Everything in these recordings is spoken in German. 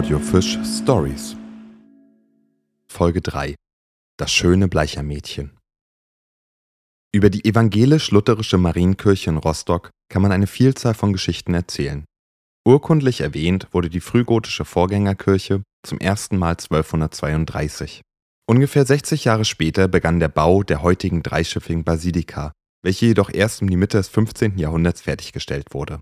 Audiofisch Stories. Folge 3 Das schöne Bleichermädchen. Über die evangelisch-lutherische Marienkirche in Rostock kann man eine Vielzahl von Geschichten erzählen. Urkundlich erwähnt wurde die frühgotische Vorgängerkirche zum ersten Mal 1232. Ungefähr 60 Jahre später begann der Bau der heutigen dreischiffigen Basilika, welche jedoch erst um die Mitte des 15. Jahrhunderts fertiggestellt wurde.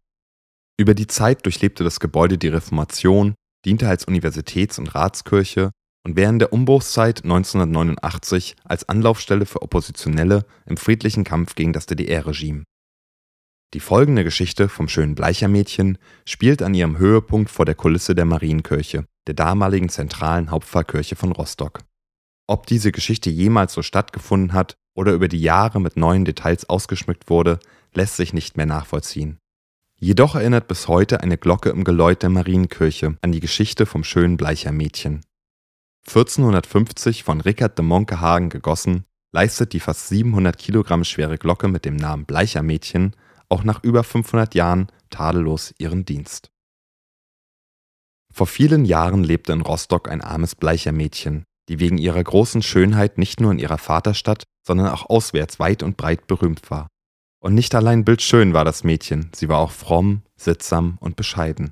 Über die Zeit durchlebte das Gebäude die Reformation, diente als Universitäts- und Ratskirche und während der Umbruchszeit 1989 als Anlaufstelle für Oppositionelle im friedlichen Kampf gegen das DDR-Regime. Die folgende Geschichte vom schönen Bleichermädchen spielt an ihrem Höhepunkt vor der Kulisse der Marienkirche, der damaligen zentralen Hauptpfarrkirche von Rostock. Ob diese Geschichte jemals so stattgefunden hat oder über die Jahre mit neuen Details ausgeschmückt wurde, lässt sich nicht mehr nachvollziehen. Jedoch erinnert bis heute eine Glocke im Geläut der Marienkirche an die Geschichte vom schönen Bleichermädchen. 1450 von Rickard de Monkehagen gegossen, leistet die fast 700 Kilogramm schwere Glocke mit dem Namen Bleichermädchen auch nach über 500 Jahren tadellos ihren Dienst. Vor vielen Jahren lebte in Rostock ein armes Bleichermädchen, die wegen ihrer großen Schönheit nicht nur in ihrer Vaterstadt, sondern auch auswärts weit und breit berühmt war. Und nicht allein bildschön war das Mädchen, sie war auch fromm, sittsam und bescheiden.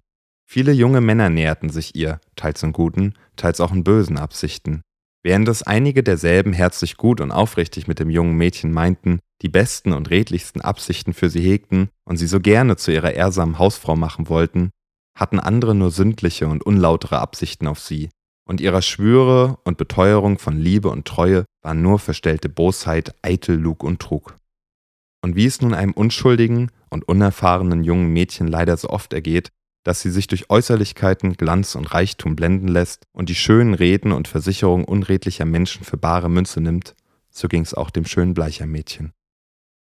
Viele junge Männer näherten sich ihr, teils in guten, teils auch in bösen Absichten. Während es einige derselben herzlich gut und aufrichtig mit dem jungen Mädchen meinten, die besten und redlichsten Absichten für sie hegten und sie so gerne zu ihrer ehrsamen Hausfrau machen wollten, hatten andere nur sündliche und unlautere Absichten auf sie, und ihrer Schwüre und Beteuerung von Liebe und Treue waren nur verstellte Bosheit, eitel Lug und Trug. Und wie es nun einem unschuldigen und unerfahrenen jungen Mädchen leider so oft ergeht, dass sie sich durch Äußerlichkeiten, Glanz und Reichtum blenden lässt und die schönen Reden und Versicherungen unredlicher Menschen für bare Münze nimmt, so ging es auch dem schönen Bleichermädchen.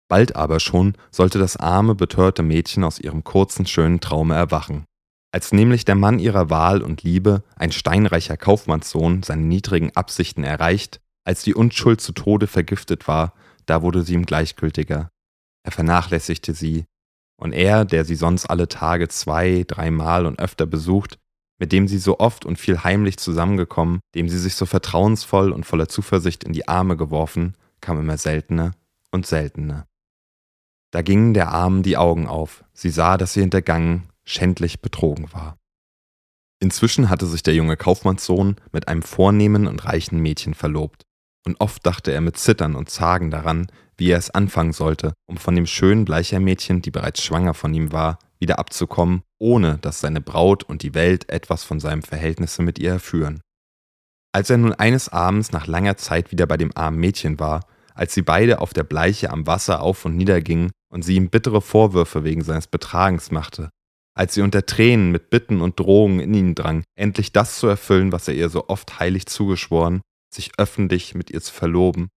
Bald aber schon sollte das arme, betörte Mädchen aus ihrem kurzen, schönen Traume erwachen. Als nämlich der Mann ihrer Wahl und Liebe, ein steinreicher Kaufmannssohn, seine niedrigen Absichten erreicht, als die Unschuld zu Tode vergiftet war, da wurde sie ihm gleichgültiger, er vernachlässigte sie, und er, der sie sonst alle Tage zwei, dreimal und öfter besucht, mit dem sie so oft und viel heimlich zusammengekommen, dem sie sich so vertrauensvoll und voller Zuversicht in die Arme geworfen, kam immer seltener und seltener. Da gingen der Armen die Augen auf, sie sah, dass sie hintergangen, schändlich betrogen war. Inzwischen hatte sich der junge Kaufmannssohn mit einem vornehmen und reichen Mädchen verlobt, und oft dachte er mit Zittern und Zagen daran, wie er es anfangen sollte, um von dem schönen Bleichermädchen, die bereits schwanger von ihm war, wieder abzukommen, ohne dass seine Braut und die Welt etwas von seinem Verhältnisse mit ihr erführen. Als er nun eines Abends nach langer Zeit wieder bei dem armen Mädchen war, als sie beide auf der Bleiche am Wasser auf und nieder gingen und sie ihm bittere Vorwürfe wegen seines Betragens machte, als sie unter Tränen mit Bitten und Drohungen in ihn drang, endlich das zu erfüllen, was er ihr so oft heilig zugeschworen, sich öffentlich mit ihr zu verloben,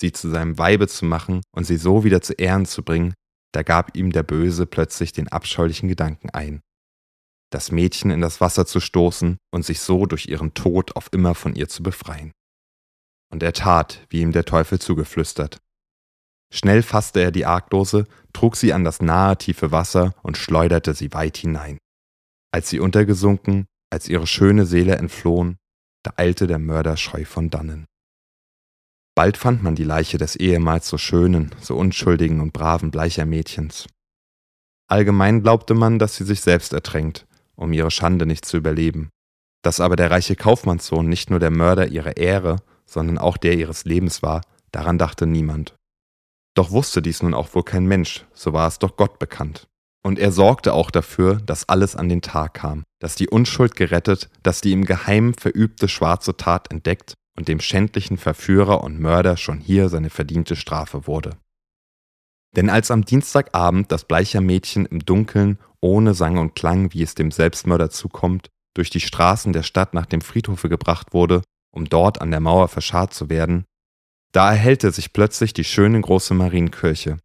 sie zu seinem Weibe zu machen und sie so wieder zu Ehren zu bringen, da gab ihm der Böse plötzlich den abscheulichen Gedanken ein, das Mädchen in das Wasser zu stoßen und sich so durch ihren Tod auf immer von ihr zu befreien. Und er tat, wie ihm der Teufel zugeflüstert. Schnell fasste er die Argdose, trug sie an das nahe tiefe Wasser und schleuderte sie weit hinein. Als sie untergesunken, als ihre schöne Seele entflohen, da eilte der Mörder scheu von dannen. Bald fand man die Leiche des ehemals so schönen, so unschuldigen und braven Bleichermädchens. Allgemein glaubte man, dass sie sich selbst ertränkt, um ihre Schande nicht zu überleben. Dass aber der reiche Kaufmannssohn nicht nur der Mörder ihrer Ehre, sondern auch der ihres Lebens war, daran dachte niemand. Doch wusste dies nun auch wohl kein Mensch, so war es doch Gott bekannt. Und er sorgte auch dafür, dass alles an den Tag kam, dass die Unschuld gerettet, dass die im Geheimen verübte schwarze Tat entdeckt und dem schändlichen Verführer und Mörder schon hier seine verdiente Strafe wurde. Denn als am Dienstagabend das bleiche Mädchen im Dunkeln, ohne Sang und Klang, wie es dem Selbstmörder zukommt, durch die Straßen der Stadt nach dem Friedhofe gebracht wurde, um dort an der Mauer verscharrt zu werden, da erhellte sich plötzlich die schöne große Marienkirche.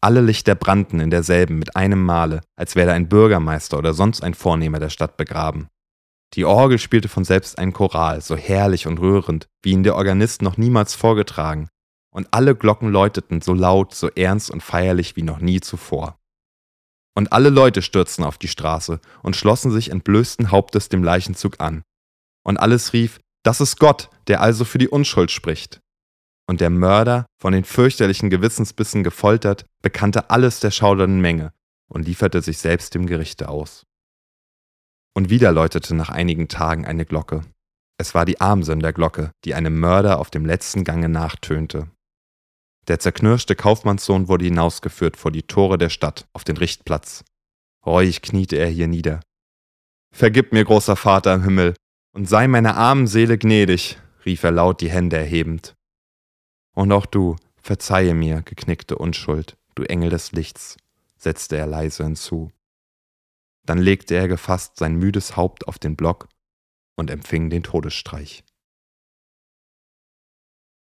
Alle Lichter brannten in derselben mit einem Male, als wäre ein Bürgermeister oder sonst ein Vornehmer der Stadt begraben. Die Orgel spielte von selbst ein Choral, so herrlich und rührend, wie ihn der Organist noch niemals vorgetragen, und alle Glocken läuteten so laut, so ernst und feierlich wie noch nie zuvor. Und alle Leute stürzten auf die Straße und schlossen sich entblößten Hauptes dem Leichenzug an. Und alles rief, das ist Gott, der also für die Unschuld spricht. Und der Mörder, von den fürchterlichen Gewissensbissen gefoltert, bekannte alles der schaudernden Menge und lieferte sich selbst dem Gerichte aus. Und wieder läutete nach einigen Tagen eine Glocke. Es war die Armsünderglocke, die einem Mörder auf dem letzten Gange nachtönte. Der zerknirschte Kaufmannssohn wurde hinausgeführt vor die Tore der Stadt auf den Richtplatz. Reuig kniete er hier nieder. Vergib mir, großer Vater im Himmel, und sei meiner armen Seele gnädig, rief er laut die Hände erhebend. Und auch du, verzeihe mir, geknickte Unschuld, du Engel des Lichts, setzte er leise hinzu. Dann legte er gefasst sein müdes Haupt auf den Block und empfing den Todesstreich.